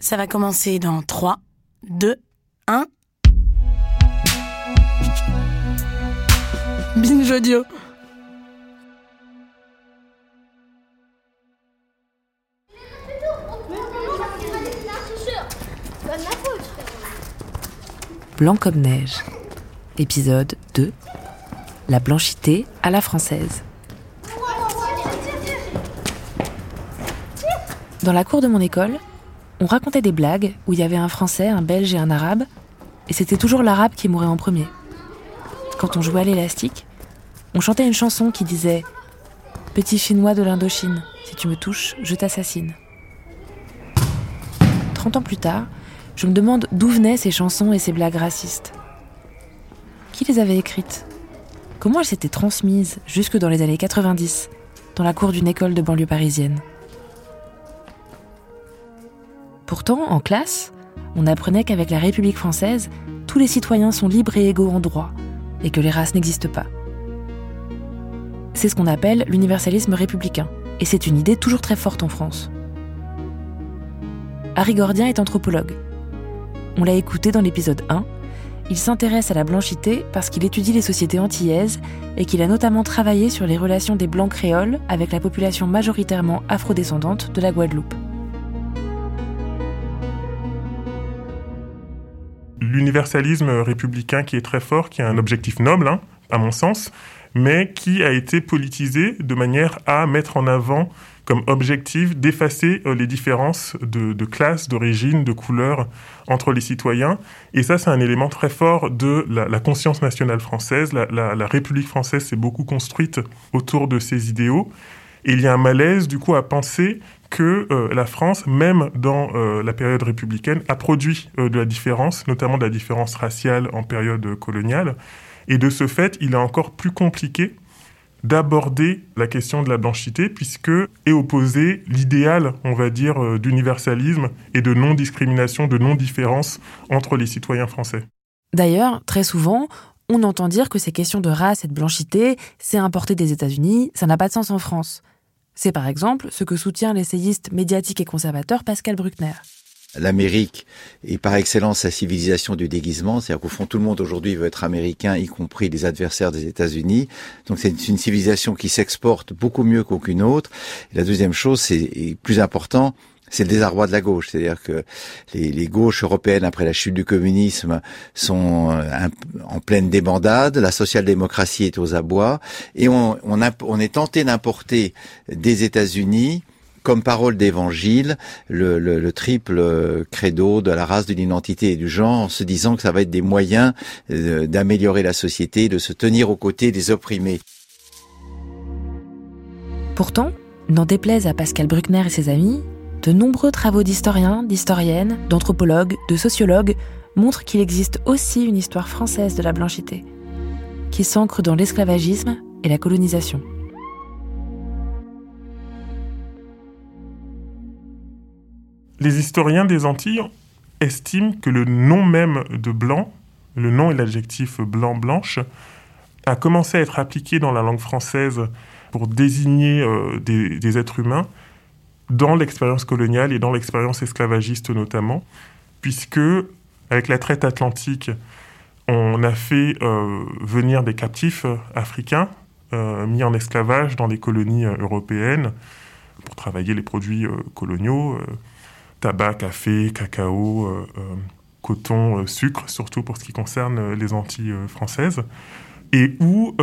Ça va commencer dans 3, 2, 1. Binge audio. Blanc comme neige. Épisode 2. La blanchité à la française. Dans la cour de mon école, on racontait des blagues où il y avait un Français, un Belge et un Arabe, et c'était toujours l'Arabe qui mourait en premier. Quand on jouait à l'élastique, on chantait une chanson qui disait Petit Chinois de l'Indochine, si tu me touches, je t'assassine. Trente ans plus tard, je me demande d'où venaient ces chansons et ces blagues racistes. Qui les avait écrites? Comment elles s'étaient transmises jusque dans les années 90, dans la cour d'une école de banlieue parisienne? Pourtant, en classe, on apprenait qu'avec la République française, tous les citoyens sont libres et égaux en droit, et que les races n'existent pas. C'est ce qu'on appelle l'universalisme républicain, et c'est une idée toujours très forte en France. Harry Gordien est anthropologue. On l'a écouté dans l'épisode 1. Il s'intéresse à la blanchité parce qu'il étudie les sociétés antillaises et qu'il a notamment travaillé sur les relations des blancs créoles avec la population majoritairement afrodescendante de la Guadeloupe. L'universalisme républicain qui est très fort, qui a un objectif noble, hein, à mon sens, mais qui a été politisé de manière à mettre en avant comme objectif d'effacer euh, les différences de, classe, d'origine, de couleur entre les citoyens. Et ça, c'est un élément très fort de la, conscience nationale française. La, la, la République française s'est beaucoup construite autour de ces idéaux. Et il y a un malaise, du coup, à penser que euh, la France, même dans euh, la période républicaine, a produit euh, de la différence, notamment de la différence raciale en période coloniale. Et de ce fait, il est encore plus compliqué d'aborder la question de la blanchité, puisque est opposé l'idéal, on va dire, d'universalisme et de non-discrimination, de non-différence entre les citoyens français. D'ailleurs, très souvent, on entend dire que ces questions de race et de blanchité, c'est importé des États-Unis, ça n'a pas de sens en France. C'est par exemple ce que soutient l'essayiste médiatique et conservateur Pascal Bruckner. L'Amérique est par excellence la civilisation du déguisement, c'est-à-dire qu'au fond tout le monde aujourd'hui veut être américain, y compris les adversaires des États-Unis. Donc c'est une civilisation qui s'exporte beaucoup mieux qu'aucune autre. La deuxième chose, c'est plus important, c'est le désarroi de la gauche, c'est-à-dire que les, gauches européennes après la chute du communisme sont euh, en pleine débandade, la social-démocratie est aux abois, et on, est tenté d'importer des États-Unis comme parole d'évangile le, le, le, triple credo de la race, de l'identité et du genre, en se disant que ça va être des moyens euh, d'améliorer la société, de se tenir aux côtés des opprimés. Pourtant, n'en déplaise à Pascal Bruckner et ses amis, de nombreux travaux d'historiens, d'historiennes, d'anthropologues, de sociologues montrent qu'il existe aussi une histoire française de la blanchité, qui s'ancre dans l'esclavagisme et la colonisation. Les historiens des Antilles estiment que le nom même de blanc, le nom et l'adjectif blanc-blanche, a commencé à être appliqué dans la langue française pour désigner euh, des, des, êtres humains dans l'expérience coloniale et dans l'expérience esclavagiste notamment, puisque avec la traite atlantique, on a fait euh, venir des captifs africains euh, mis en esclavage dans les colonies européennes pour travailler les produits coloniaux tabac, café, cacao, euh, euh, coton, euh, sucre, surtout pour ce qui concerne les Antilles françaises. Et où,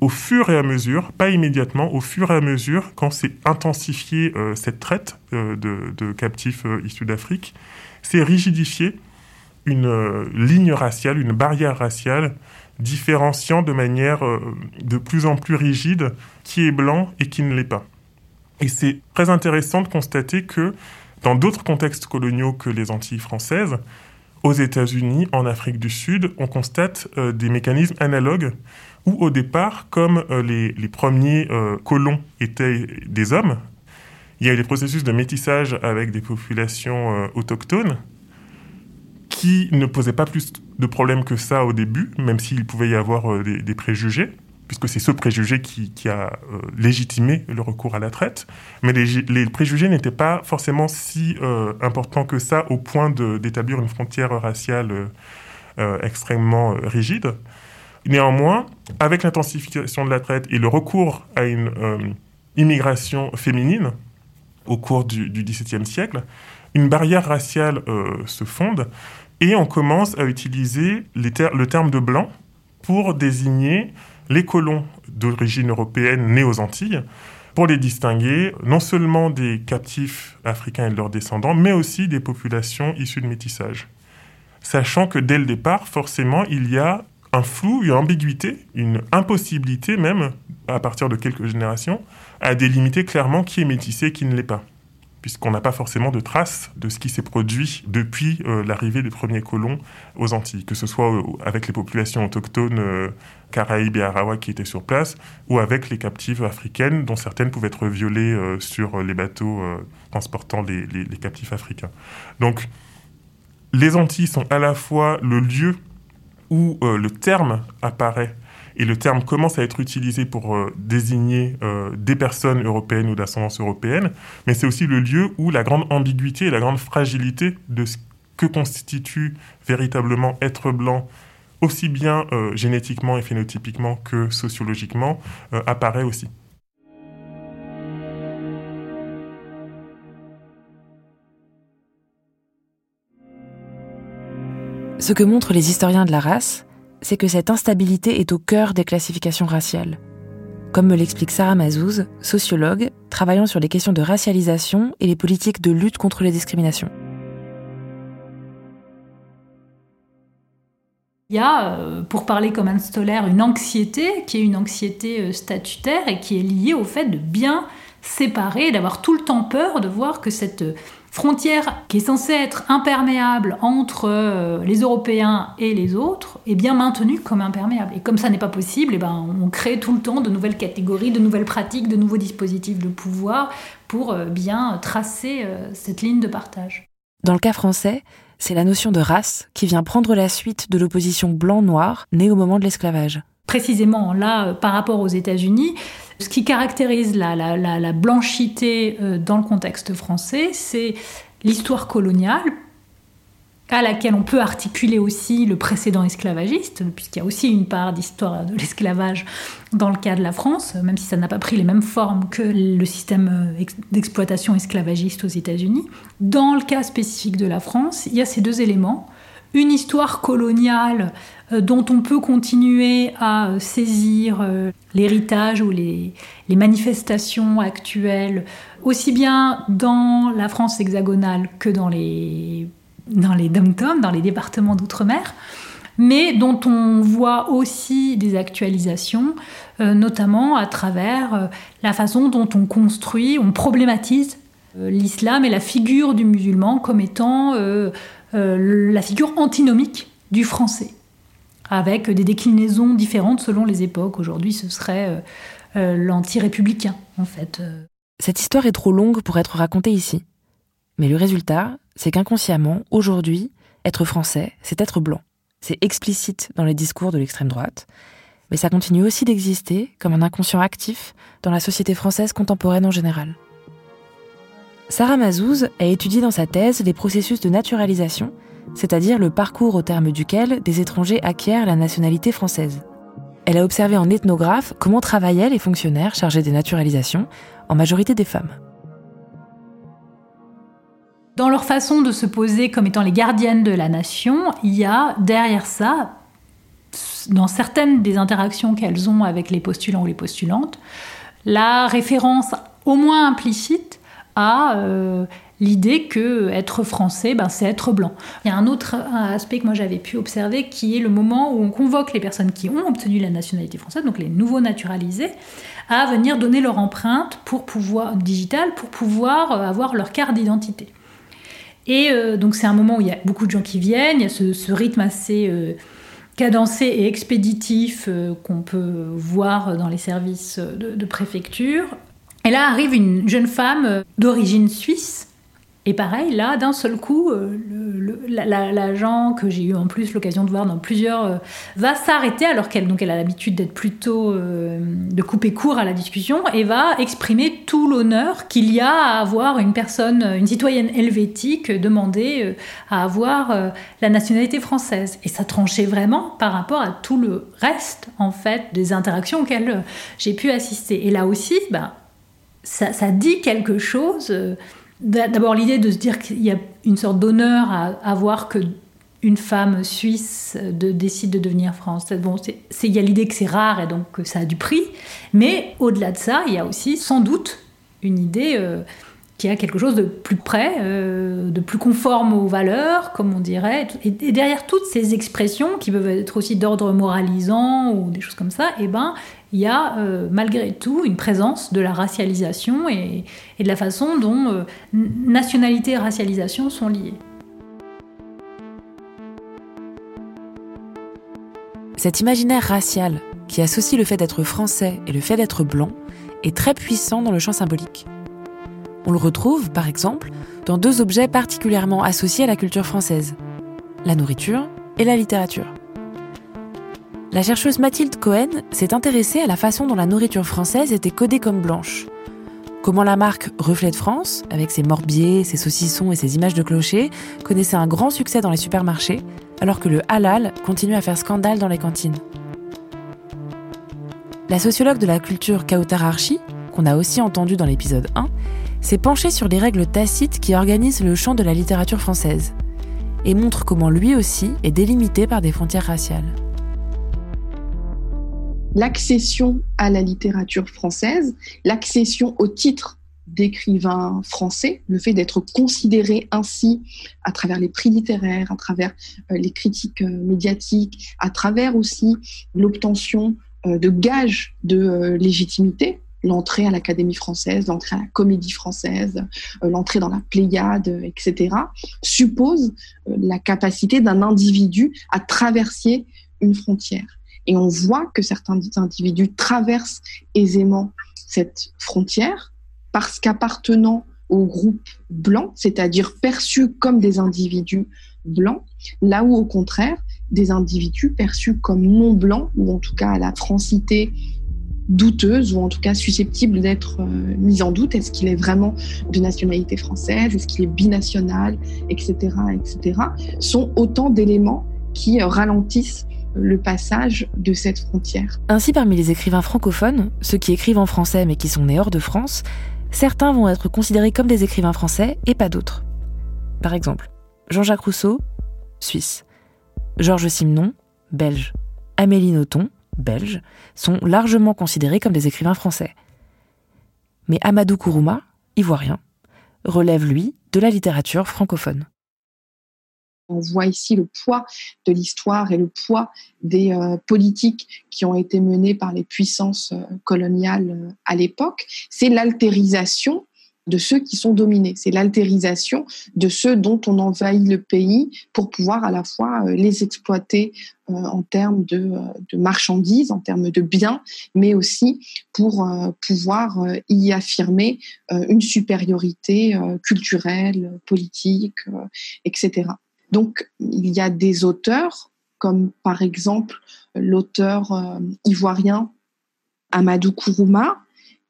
au fur et à mesure, pas immédiatement, au fur et à mesure, quand s'est intensifiée cette traite de, de, captifs issus d'Afrique, c'est rigidifié une ligne raciale, une barrière raciale différenciant de manière de plus en plus rigide qui est blanc et qui ne l'est pas. Et c'est très intéressant de constater que dans d'autres contextes coloniaux que les Antilles françaises, aux États-Unis, en Afrique du Sud, on constate euh, des mécanismes analogues où au départ, comme euh, les, premiers euh, colons étaient des hommes, il y a eu des processus de métissage avec des populations autochtones qui ne posaient pas plus de problèmes que ça au début, même s'il pouvait y avoir des préjugés puisque c'est ce préjugé qui, a euh, légitimé le recours à la traite. Mais les, préjugés n'étaient pas forcément si euh, importants que ça au point d'établir une frontière raciale euh, extrêmement rigide. Néanmoins, avec l'intensification de la traite et le recours à une immigration féminine au cours du, XVIIe siècle, une barrière raciale se fonde et on commence à utiliser le terme de blanc pour désigner les colons d'origine européenne nés aux Antilles pour les distinguer non seulement des captifs africains et de leurs descendants, mais aussi des populations issues de métissage. Sachant que dès le départ, forcément, il y a un flou, une ambiguïté, une impossibilité même, à partir de quelques générations, à délimiter clairement qui est métissé et qui ne l'est pas puisqu'on n'a pas forcément de traces de ce qui s'est produit depuis euh, l'arrivée des premiers colons aux Antilles, que ce soit euh, avec les populations autochtones euh, caraïbes et arawak qui étaient sur place, ou avec les captives africaines, dont certaines pouvaient être violées sur les bateaux transportant les, les, captifs africains. Donc, les Antilles sont à la fois le lieu où le terme apparaît et le terme commence à être utilisé pour euh, désigner euh, des personnes européennes ou d'ascendance européenne, mais c'est aussi le lieu où la grande ambiguïté et la grande fragilité de ce que constitue véritablement être blanc, aussi bien euh, génétiquement et phénotypiquement que sociologiquement, apparaît aussi. Ce que montrent les historiens de la race, c'est que cette instabilité est au cœur des classifications raciales. Comme me l'explique Sarah Mazouz, sociologue, travaillant sur les questions de racialisation et les politiques de lutte contre les discriminations. Il y a, euh, pour parler comme un Stoller, une anxiété qui est une anxiété euh, statutaire et qui est liée au fait de bien séparer, d'avoir tout le temps peur de voir que cette frontière qui est censée être imperméable entre euh, les Européens et les autres est bien maintenue comme imperméable. Et comme ça n'est pas possible, et eh ben, on crée tout le temps de nouvelles catégories, de nouvelles pratiques, de nouveaux dispositifs de pouvoir pour euh, bien tracer euh, cette ligne de partage. Dans le cas français, c'est la notion de race qui vient prendre la suite de l'opposition blanc-noir née au moment de l'esclavage. Précisément là, par rapport aux États-Unis, ce qui caractérise la, blanchité euh, dans le contexte français, c'est l'histoire coloniale, à laquelle on peut articuler aussi le précédent esclavagiste, puisqu'il y a aussi une part d'histoire de l'esclavage dans le cas de la France, même si ça n'a pas pris les mêmes formes que le système euh, d'exploitation esclavagiste aux États-Unis. Dans le cas spécifique de la France, il y a ces deux éléments une histoire coloniale euh, dont on peut continuer à euh, saisir euh, l'héritage ou les, manifestations actuelles, aussi bien dans la France hexagonale que dans les, dans les dom dans les départements d'outre-mer, mais dont on voit aussi des actualisations, notamment à travers la façon dont on construit, on problématise l'islam et la figure du musulman comme étant la figure antinomique du français, avec des déclinaisons différentes selon les époques. Aujourd'hui, ce serait euh, euh, l'anti-républicain, en fait. Cette histoire est trop longue pour être racontée ici. Mais le résultat, c'est qu'inconsciemment, aujourd'hui, être français, c'est être blanc. C'est explicite dans les discours de l'extrême droite, mais ça continue aussi d'exister comme un inconscient actif dans la société française contemporaine en général. Sarah Mazouz a étudié dans sa thèse les processus de naturalisation, c'est-à-dire le parcours au terme duquel des étrangers acquièrent la nationalité française. Elle a observé en ethnographe comment travaillaient les fonctionnaires chargés des naturalisations, en majorité des femmes. Dans leur façon de se poser comme étant les gardiennes de la nation, il y a derrière ça, dans certaines des interactions qu'elles ont avec les postulants ou les postulantes, la référence au moins implicite à l'idée que être français, ben, c'est être blanc. Il y a un autre aspect que moi j'avais pu observer qui est le moment où on convoque les personnes qui ont obtenu la nationalité française, donc les nouveaux naturalisés, à venir donner leur empreinte pour pouvoir digitale pour pouvoir euh, avoir leur carte d'identité. Et euh, donc c'est un moment où il y a beaucoup de gens qui viennent, il y a ce, rythme assez euh, cadencé et expéditif qu'on peut voir dans les services de préfecture. Et là arrive une jeune femme d'origine suisse et pareil, là, d'un seul coup, euh, l'agent que j'ai eu en plus l'occasion de voir dans plusieurs euh, va s'arrêter alors qu'elle donc elle a l'habitude d'être plutôt euh, de couper court à la discussion et va exprimer tout l'honneur qu'il y a à avoir une personne, une citoyenne helvétique demander à avoir la nationalité française. Et ça tranchait vraiment par rapport à tout le reste en fait des interactions auxquelles j'ai pu assister. Et là aussi, ben, ça, dit quelque chose D'abord l'idée de se dire qu'il y a une sorte d'honneur à, voir que une femme suisse de, décide de devenir française. Bon, il y a l'idée que c'est rare et donc que ça a du prix, mais au-delà de ça, il y a aussi sans doute une idée euh, qui a quelque chose de plus près, euh, de plus conforme aux valeurs, comme on dirait. Et, derrière toutes ces expressions qui peuvent être aussi d'ordre moralisant ou des choses comme ça, eh ben, il y a euh, malgré tout une présence de la racialisation et, de la façon dont euh, nationalité et racialisation sont liées. Cet imaginaire racial qui associe le fait d'être français et le fait d'être blanc est très puissant dans le champ symbolique. On le retrouve, par exemple, dans deux objets particulièrement associés à la culture française, la nourriture et la littérature. La chercheuse Mathilde Cohen s'est intéressée à la façon dont la nourriture française était codée comme blanche. Comment la marque Reflet de France, avec ses morbiers, ses saucissons et ses images de clochers, connaissait un grand succès dans les supermarchés, alors que le halal continue à faire scandale dans les cantines. La sociologue de la culture Kautar Archi, qu'on a aussi entendu dans l'épisode 1, s'est penchée sur les règles tacites qui organisent le champ de la littérature française, et montre comment lui aussi est délimité par des frontières raciales l'accession à la littérature française, l'accession au titre d'écrivain français, le fait d'être considéré ainsi à travers les prix littéraires, à travers euh, les critiques euh, médiatiques, à travers aussi l'obtention euh, de gages de légitimité, l'entrée à l'Académie française, l'entrée à la Comédie française, l'entrée dans la Pléiade, etc., suppose la capacité d'un individu à traverser une frontière. Et on voit que certains individus traversent aisément cette frontière parce qu'appartenant au groupe blanc, c'est-à-dire perçus comme des individus blancs, là où au contraire, des individus perçus comme non blancs, ou en tout cas à la francité douteuse, ou en tout cas susceptible d'être euh, mis en doute. Est-ce qu'il est vraiment de nationalité française Est-ce qu'il est binational Etc. etc. sont autant d'éléments qui euh, ralentissent le passage de cette frontière. Ainsi, parmi les écrivains francophones, ceux qui écrivent en français mais qui sont nés hors de France, certains vont être considérés comme des écrivains français et pas d'autres. Par exemple, Jean-Jacques Rousseau, suisse. Georges Simenon, belge. Amélie Nothomb, belge, sont largement considérés comme des écrivains français. Mais Amadou Kourouma, ivoirien, relève, lui, de la littérature francophone. On voit ici le poids de l'histoire et le poids des euh, politiques qui ont été menées par les puissances euh, coloniales euh, à l'époque. C'est l'altérisation de ceux qui sont dominés. C'est l'altérisation de ceux dont on envahit le pays pour pouvoir à la fois les exploiter en termes de, marchandises, en termes de biens, mais aussi pour pouvoir y affirmer une supériorité culturelle, politique, etc. Donc, il y a des auteurs, comme par exemple l'auteur euh, ivoirien Amadou Kourouma,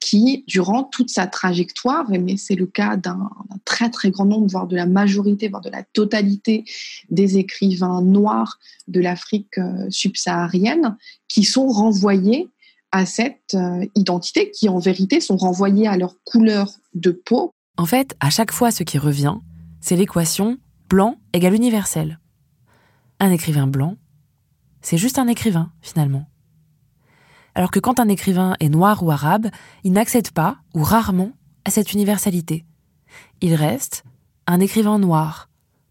qui, durant toute sa trajectoire, mais c'est le cas d'un très très grand nombre, voire de la majorité, voire de la totalité des écrivains noirs de l'Afrique euh, subsaharienne, qui sont renvoyés à cette euh, identité, qui en vérité sont renvoyés à leur couleur de peau. En fait, à chaque fois, ce qui revient, c'est l'équation blanc égale universel. Un écrivain blanc, c'est juste un écrivain, finalement. Alors que quand un écrivain est noir ou arabe, il n'accède pas, ou rarement, à cette universalité. il reste un écrivain noir,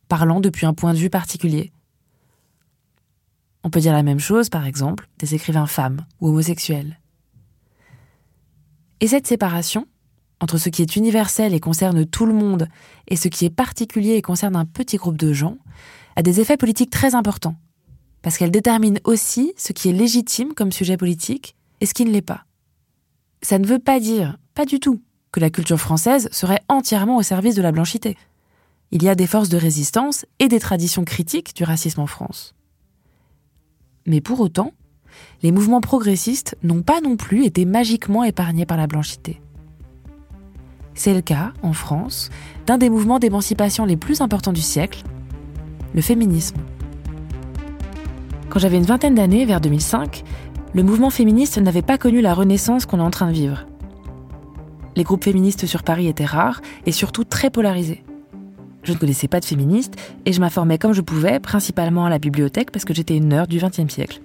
parlant depuis un point de vue particulier. On peut dire la même chose, par exemple, des écrivains femmes ou homosexuels. Et cette séparation, entre ce qui est universel et concerne tout le monde et ce qui est particulier et concerne un petit groupe de gens, a des effets politiques très importants, parce qu'elle détermine aussi ce qui est légitime comme sujet politique et ce qui ne l'est pas. Ça ne veut pas dire, pas du tout, que la culture française serait entièrement au service de la blanchité. Il y a des forces de résistance et des traditions critiques du racisme en France. Mais pour autant, les mouvements progressistes n'ont pas non plus été magiquement épargnés par la blanchité. C'est le cas, en France, d'un des mouvements d'émancipation les plus importants du siècle, le féminisme. Quand j'avais une vingtaine d'années, vers 2005, le mouvement féministe n'avait pas connu la renaissance qu'on est en train de vivre. Les groupes féministes sur Paris étaient rares et surtout très polarisés. Je ne connaissais pas de féministes et je m'informais comme je pouvais, principalement à la bibliothèque parce que j'étais une nerd du XXe siècle.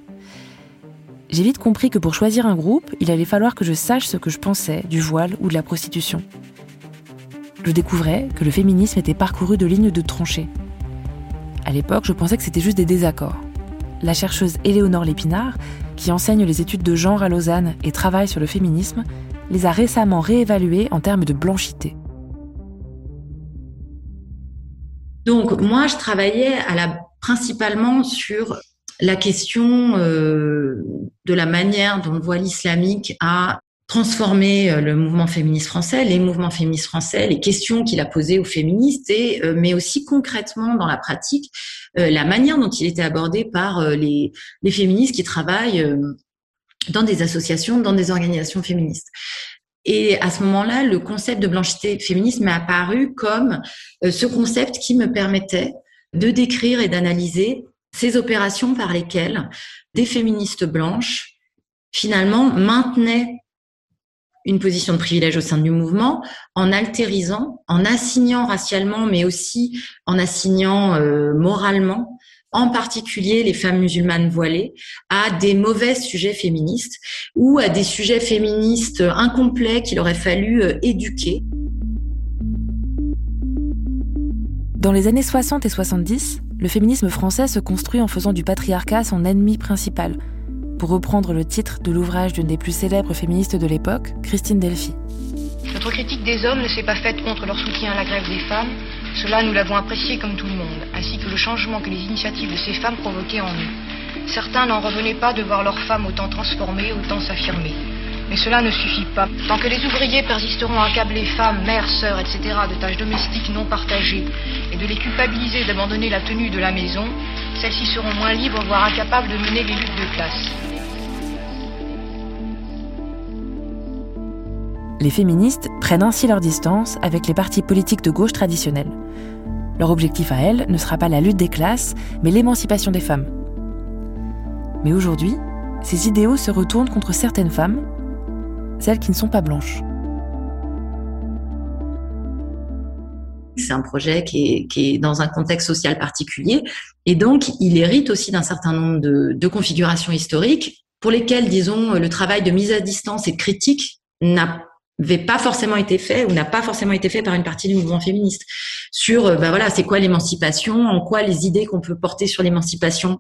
J'ai vite compris que pour choisir un groupe, il allait falloir que je sache ce que je pensais du voile ou de la prostitution. Je découvrais que le féminisme était parcouru de lignes de tranchées. À l'époque, je pensais que c'était juste des désaccords. La chercheuse Éléonore Lépinard, qui enseigne les études de genre à Lausanne et travaille sur le féminisme, les a récemment réévalués en termes de blanchité. Donc moi, je travaillais principalement sur la question euh, de la manière dont le voile islamique a transformé euh, le mouvement féministe français, les mouvements féministes français, les questions qu'il a posées aux féministes, et, euh, mais aussi concrètement dans la pratique, la manière dont il était abordé par les, les féministes qui travaillent dans des associations, dans des organisations féministes. Et à ce moment-là, le concept de blanchité féministe m'est apparu comme ce concept qui me permettait de décrire et d'analyser ces opérations par lesquelles des féministes blanches, finalement, maintenaient une position de privilège au sein du mouvement en altérisant, en assignant racialement, mais aussi en assignant euh, moralement, en particulier les femmes musulmanes voilées, à des mauvais sujets féministes ou à des sujets féministes incomplets qu'il aurait fallu euh, éduquer. Dans les années 60 et 70, le féminisme français se construit en faisant du patriarcat son ennemi principal, pour reprendre le titre de l'ouvrage d'une des plus célèbres féministes de l'époque, Christine Delphi. Notre critique des hommes ne s'est pas faite contre leur soutien à la grève des femmes, cela nous l'avons apprécié comme tout le monde, ainsi que le changement que les initiatives de ces femmes provoquaient en nous. Certains n'en revenaient pas de voir leurs femmes autant transformées, autant s'affirmer. Mais cela ne suffit pas. Tant que les ouvriers persisteront à accabler femmes, mères, sœurs, etc. de tâches domestiques non partagées et de les culpabiliser d'abandonner la tenue de la maison, celles-ci seront moins libres, voire incapables de mener les luttes de classe. Les féministes prennent ainsi leur distance avec les partis politiques de gauche traditionnels. Leur objectif à elles ne sera pas la lutte des classes, mais l'émancipation des femmes. Mais aujourd'hui, ces idéaux se retournent contre certaines femmes celles qui ne sont pas blanches. C'est un projet qui est, dans un contexte social particulier et donc il hérite aussi d'un certain nombre de, configurations historiques pour lesquelles, disons, le travail de mise à distance et de critique n'avait pas forcément été fait ou n'a pas forcément été fait par une partie du mouvement féministe sur ben voilà c'est quoi l'émancipation en quoi les idées qu'on peut porter sur l'émancipation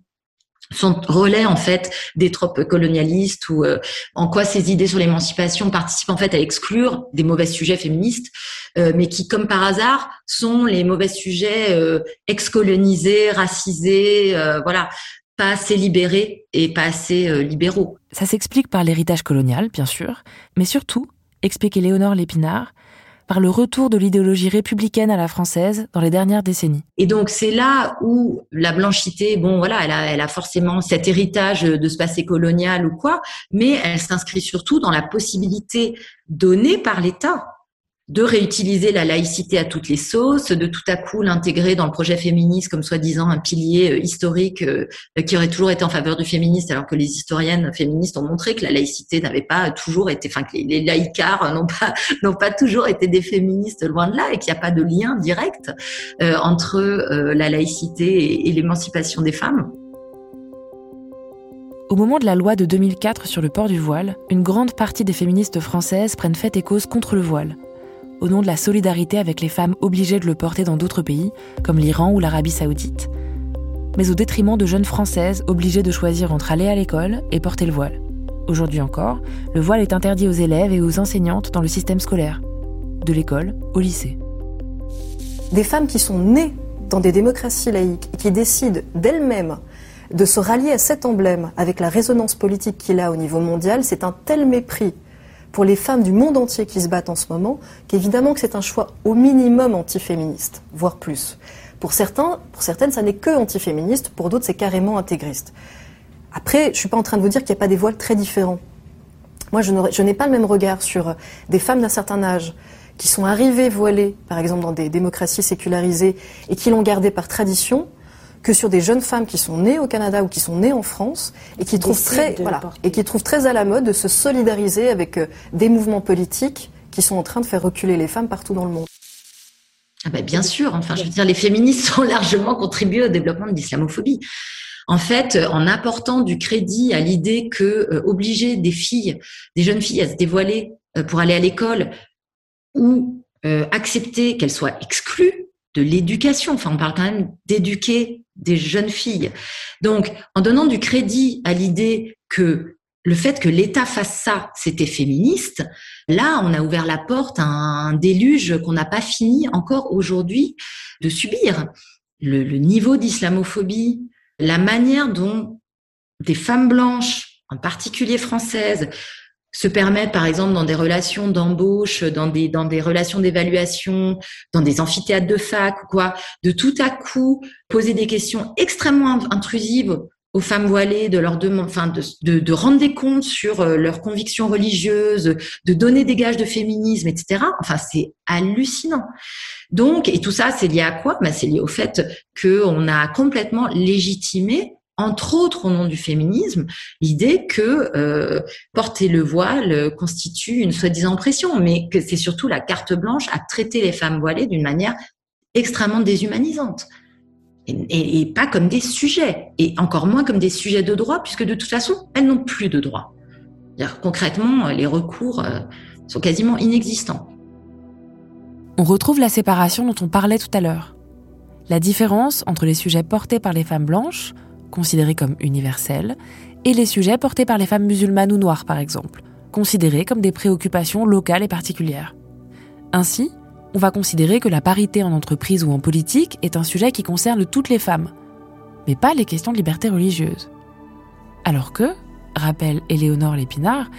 sont relais en fait des tropes colonialistes ou euh, en quoi ces idées sur l'émancipation participent en fait à exclure des mauvais sujets féministes, euh, mais qui comme par hasard sont les mauvais sujets euh, ex-colonisés, racisés, voilà, pas assez libérés et pas assez libéraux. Ça s'explique par l'héritage colonial, bien sûr, mais surtout, explique Léonore Lépinard, par le retour de l'idéologie républicaine à la française dans les dernières décennies. Et donc c'est là où la blanchité, bon voilà, elle a, elle a forcément cet héritage de ce passé colonial ou quoi, mais elle s'inscrit surtout dans la possibilité donnée par l'État de réutiliser la laïcité à toutes les sauces, de tout à coup l'intégrer dans le projet féministe comme soi-disant un pilier euh, historique euh, qui aurait toujours été en faveur du féministe, alors que les historiennes féministes ont montré que la laïcité n'avait pas toujours été, enfin que les, laïcars n'ont pas n'ont pas toujours été des féministes loin de là, et qu'il n'y a pas de lien direct euh, entre la laïcité et l'émancipation des femmes. Au moment de la loi de 2004 sur le port du voile, une grande partie des féministes françaises prennent fait et cause contre le voile au nom de la solidarité avec les femmes obligées de le porter dans d'autres pays, comme l'Iran ou l'Arabie saoudite, mais au détriment de jeunes Françaises obligées de choisir entre aller à l'école et porter le voile. Aujourd'hui encore, le voile est interdit aux élèves et aux enseignantes dans le système scolaire, de l'école au lycée. Des femmes qui sont nées dans des démocraties laïques et qui décident d'elles-mêmes de se rallier à cet emblème avec la résonance politique qu'il a au niveau mondial, c'est un tel mépris pour les femmes du monde entier qui se battent en ce moment qu'évidemment que c'est un choix au minimum antiféministe, voire plus. Pour certains, pour certaines, ça n'est que antiféministe, pour d'autres, c'est carrément intégriste. Après, je ne suis pas en train de vous dire qu'il n'y a pas des voiles très différents. Moi, je n'ai pas le même regard sur des femmes d'un certain âge qui sont arrivées voilées, par exemple dans des démocraties sécularisées, et qui l'ont gardé par tradition, que sur des jeunes femmes qui sont nées au Canada ou qui sont nées en France et qui trouvent très voilà, et qui trouvent très à la mode de se solidariser avec euh, des mouvements politiques qui sont en train de faire reculer les femmes partout dans le monde. Ah ben bien sûr, enfin je veux dire les féministes ont largement contribué au développement de l'islamophobie. En fait, en apportant du crédit à l'idée que euh, obliger des filles, des jeunes filles à se dévoiler euh, pour aller à l'école ou accepter qu'elles soient exclues de l'éducation. Enfin, on parle quand même d'éduquer des jeunes filles. Donc, en donnant du crédit à l'idée que le fait que l'État fasse ça, c'était féministe, là, on a ouvert la porte à un déluge qu'on n'a pas fini encore aujourd'hui de subir. Le, le niveau d'islamophobie, la manière dont des femmes blanches, en particulier françaises, se permettre, par exemple, dans des relations d'embauche, dans des, dans des relations d'évaluation, dans des amphithéâtres de fac ou quoi, de tout à coup poser des questions extrêmement intrusives aux femmes voilées, de leur demander, enfin, de, de, de, rendre des comptes sur euh, leurs convictions religieuses, de donner des gages de féminisme, etc. Enfin, c'est hallucinant. Donc, et tout ça, c'est lié à quoi? Ben, C'est lié au fait qu'on a complètement légitimé entre autres au nom du féminisme, l'idée que euh, porter le voile constitue une soi-disant pression, mais que c'est surtout la carte blanche à traiter les femmes voilées d'une manière extrêmement déshumanisante. Et, pas comme des sujets, et encore moins comme des sujets de droit, puisque de toute façon, elles n'ont plus de droit. Concrètement, les recours euh, sont quasiment inexistants. On retrouve la séparation dont on parlait tout à l'heure. La différence entre les sujets portés par les femmes blanches, considérés comme universels, et les sujets portés par les femmes musulmanes ou noires, par exemple, considérés comme des préoccupations locales et particulières. Ainsi, on va considérer que la parité en entreprise ou en politique est un sujet qui concerne toutes les femmes, mais pas les questions de liberté religieuse. Alors que, rappelle Éléonore Lépinard,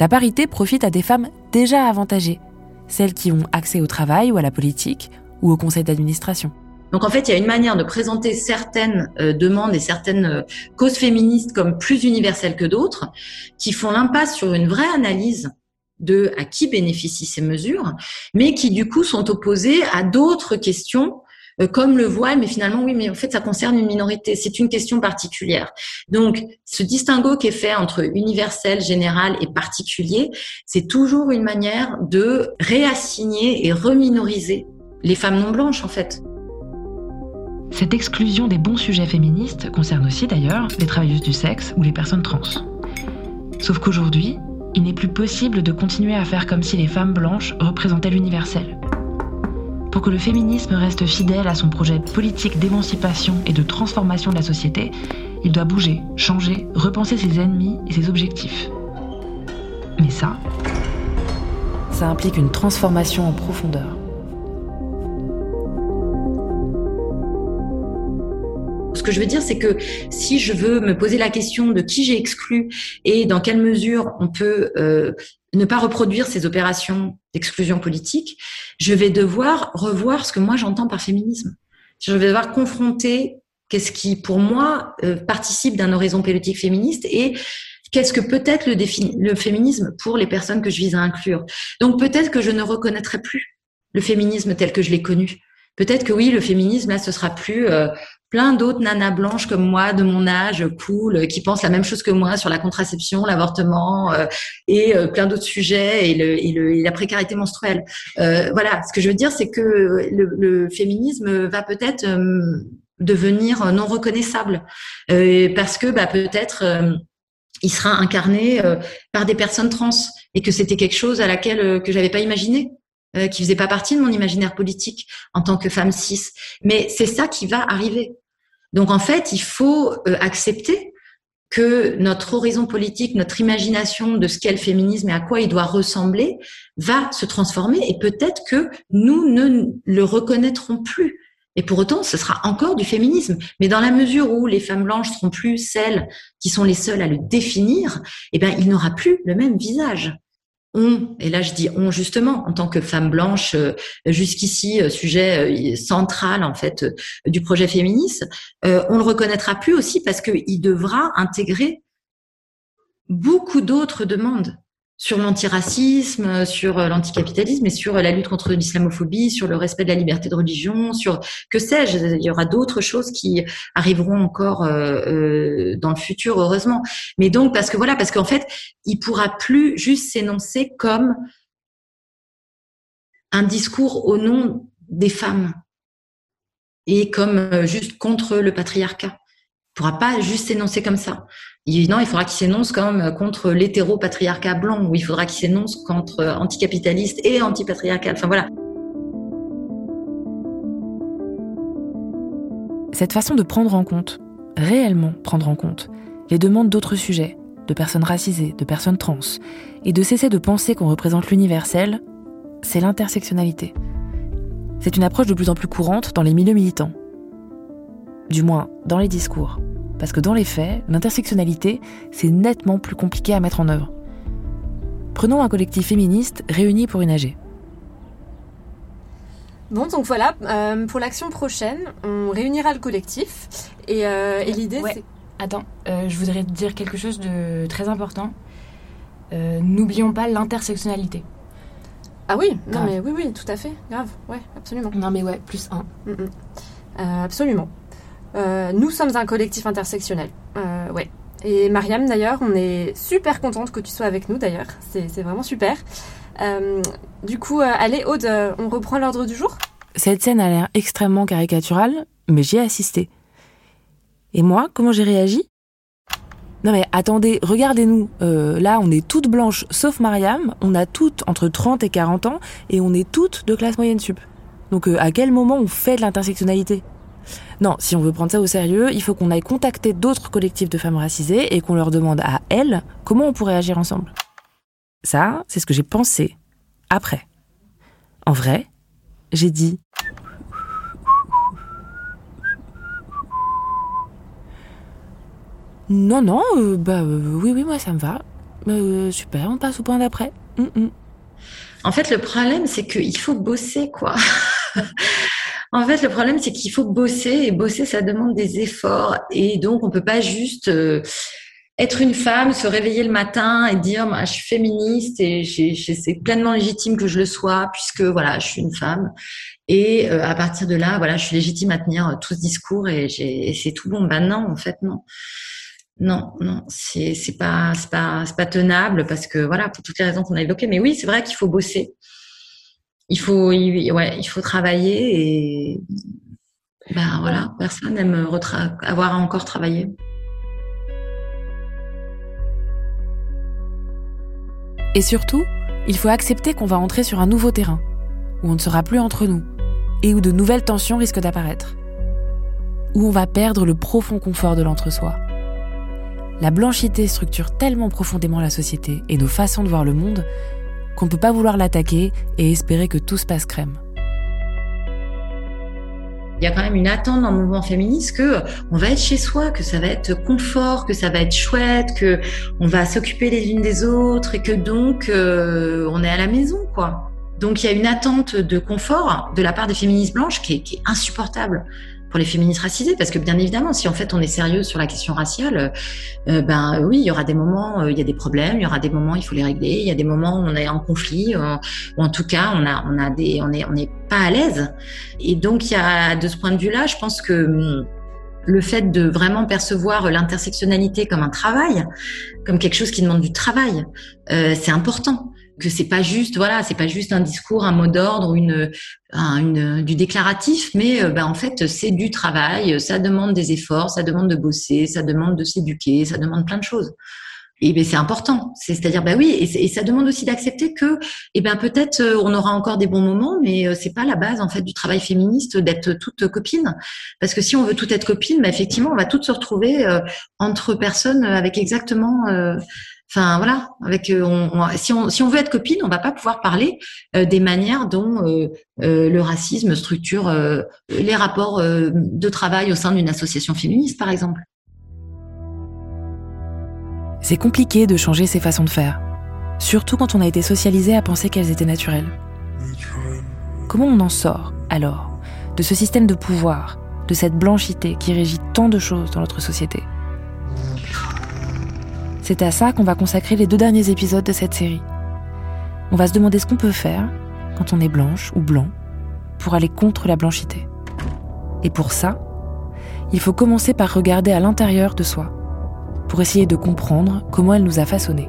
la parité profite à des femmes déjà avantagées, celles qui ont accès au travail ou à la politique ou au conseil d'administration. Donc en fait, il y a une manière de présenter certaines euh, demandes et certaines euh, causes féministes comme plus universelles que d'autres, qui font l'impasse sur une vraie analyse de à qui bénéficient ces mesures, mais qui du coup sont opposées à d'autres questions euh, comme le voile, mais finalement oui, mais en fait ça concerne une minorité, c'est une question particulière. Donc ce distinguo qui est fait entre universel, général et particulier, c'est toujours une manière de réassigner et reminoriser les femmes non blanches en fait. Cette exclusion des bons sujets féministes concerne aussi d'ailleurs les travailleuses du sexe ou les personnes trans. Sauf qu'aujourd'hui, il n'est plus possible de continuer à faire comme si les femmes blanches représentaient l'universel. Pour que le féminisme reste fidèle à son projet politique d'émancipation et de transformation de la société, il doit bouger, changer, repenser ses ennemis et ses objectifs. Mais ça, ça implique une transformation en profondeur. Que je veux dire, c'est que si je veux me poser la question de qui j'ai exclu et dans quelle mesure on peut euh, ne pas reproduire ces opérations d'exclusion politique, je vais devoir revoir ce que moi j'entends par féminisme. Je vais devoir confronter qu'est-ce qui, pour moi, euh, participe d'un horizon politique féministe et qu'est-ce que peut être le, le féminisme pour les personnes que je vise à inclure. Donc peut-être que je ne reconnaîtrai plus le féminisme tel que je l'ai connu. Peut-être que oui, le féminisme, là, ce sera plus euh, plein d'autres nanas blanches comme moi, de mon âge, cool, qui pensent la même chose que moi sur la contraception, l'avortement euh, et euh, plein d'autres sujets et, le, la précarité menstruelle. Euh, voilà, ce que je veux dire, c'est que le, le, féminisme va peut-être euh, devenir non reconnaissable parce que bah, peut-être il sera incarné par des personnes trans et que c'était quelque chose à laquelle que j'avais pas imaginé. Euh, qui faisait pas partie de mon imaginaire politique en tant que femme cis. Mais c'est ça qui va arriver. Donc en fait, il faut euh, accepter que notre horizon politique, notre imagination de ce qu'est le féminisme et à quoi il doit ressembler va se transformer et peut-être que nous ne le reconnaîtrons plus. Et pour autant, ce sera encore du féminisme. Mais dans la mesure où les femmes blanches seront plus celles qui sont les seules à le définir, eh bien, il n'aura plus le même visage on, et là je dis on justement en tant que femme blanche, euh, jusqu'ici euh, sujet euh, central en fait du projet féministe, on le reconnaîtra plus aussi parce qu'il devra intégrer beaucoup d'autres demandes sur l'antiracisme, sur l'anticapitalisme et sur la lutte contre l'islamophobie, sur le respect de la liberté de religion, sur que sais-je, il y aura d'autres choses qui arriveront encore euh, euh, dans le futur, heureusement. Mais donc parce que voilà, parce qu'en fait, il pourra plus juste s'énoncer comme un discours au nom des femmes et comme euh, juste contre le patriarcat. Il pourra pas juste s'énoncer comme ça non, il faudra qu'il s'énonce comme contre l'hétéro-patriarcat blanc, ou il faudra qu'il s'énonce contre anticapitaliste et antipatriarcal. Enfin voilà. Cette façon de prendre en compte, réellement prendre en compte, les demandes d'autres sujets, de personnes racisées, de personnes trans, et de cesser de penser qu'on représente l'universel, c'est l'intersectionnalité. C'est une approche de plus en plus courante dans les milieux militants. Du moins, dans les discours. Parce que dans les faits, l'intersectionnalité, c'est nettement plus compliqué à mettre en œuvre. Prenons un collectif féministe réuni pour une AG. Bon, donc voilà, euh, pour l'action prochaine, on réunira le collectif. Et, euh, l'idée, c'est. Attends, euh, je voudrais te dire quelque chose de très important. N'oublions pas l'intersectionnalité. Ah oui, non mais oui, oui, tout à fait, grave, ouais, absolument. Non mais ouais, plus un. Mm, mm. absolument. Euh, nous sommes un collectif intersectionnel. Euh, ouais. Et Mariam, d'ailleurs, on est super contente que tu sois avec nous, d'ailleurs. C'est vraiment super. Euh, du coup, allez, Aude, on reprend l'ordre du jour Cette scène a l'air extrêmement caricaturale, mais j'y ai assisté. Et moi, comment j'ai réagi? Non mais attendez, regardez-nous. là, on est toutes blanches, sauf Mariam. On a toutes entre 30 et 40 ans, et on est toutes de classe moyenne sup. Donc à quel moment on fait de l'intersectionnalité? Non, si on veut prendre ça au sérieux, il faut qu'on aille contacter d'autres collectifs de femmes racisées et qu'on leur demande à elles comment on pourrait agir ensemble. Ça, c'est ce que j'ai pensé après. En vrai, j'ai dit Non, non, euh, bah euh, oui, oui, moi ça me va. Euh, super, on passe au point d'après. Hum, hum. En fait, le problème, c'est qu'il faut bosser, quoi. En fait, le problème, c'est qu'il faut bosser et bosser, ça demande des efforts. Et donc, on peut pas juste euh, être une femme, se réveiller le matin et dire, je suis féministe et c'est pleinement légitime que je le sois puisque voilà, je suis une femme. Et euh, à partir de là, voilà, je suis légitime à tenir euh, tout ce discours et, c'est tout bon. Ben non, en fait, non. Non, non, c'est pas pas pas tenable parce que voilà pour toutes les raisons qu'on a évoquées. Mais oui, c'est vrai qu'il faut bosser il faut, travailler et ben voilà, personne n'aime avoir encore travaillé. Et surtout, il faut accepter qu'on va entrer sur un nouveau terrain, où on ne sera plus entre nous, et où de nouvelles tensions risquent d'apparaître, où on va perdre le profond confort de l'entre-soi. La blanchité structure tellement profondément la société et nos façons de voir le monde qu'on ne peut pas vouloir l'attaquer et espérer que tout se passe crème. Il y a quand même une attente dans le mouvement féministe que on va être chez soi, que ça va être confort, que ça va être chouette, que on va s'occuper les unes des autres et que donc euh, on est à la maison, quoi. Donc il y a une attente de confort de la part des féministes blanches qui est insupportable pour les féministes racisées, parce que bien évidemment, si en fait on est sérieux sur la question raciale, euh, ben oui, il y aura des moments, euh, il y a des problèmes, il y aura des moments, il faut les régler, il y a des moments où on est en conflit, euh, ou en tout cas, on a, on a des, on est, on n'est pas à l'aise. Et donc, il y a, de ce point de vue-là, je pense que hum, le fait de vraiment percevoir l'intersectionnalité comme un travail, comme quelque chose qui demande du travail, c'est important que c'est pas juste voilà c'est pas juste un discours un mot d'ordre une, une, du déclaratif mais euh, ben, en fait c'est du travail ça demande des efforts ça demande de bosser ça demande de s'éduquer ça demande plein de choses Et ben c'est important. C'est-à-dire bah oui, et, ça demande aussi d'accepter que, eh ben peut-être euh, on aura encore des bons moments, mais euh, c'est pas la base en fait du travail féministe d'être toute copine. Parce que si on veut tout être copine, bah effectivement on va toutes se retrouver euh, entre personnes avec exactement. Enfin voilà, avec si on si on veut être copine, on va pas pouvoir parler des manières dont le racisme structure les rapports de travail au sein d'une association féministe, par exemple. C'est compliqué de changer ses façons de faire, surtout quand on a été socialisé à penser qu'elles étaient naturelles. Comment on en sort, alors, de ce système de pouvoir, de cette blanchité qui régit tant de choses dans notre société? C'est à ça qu'on va consacrer les deux derniers épisodes de cette série. On va se demander ce qu'on peut faire, quand on est blanche ou blanc, pour aller contre la blanchité. Et pour ça, il faut commencer par regarder à l'intérieur de soi pour essayer de comprendre comment elle nous a façonnés.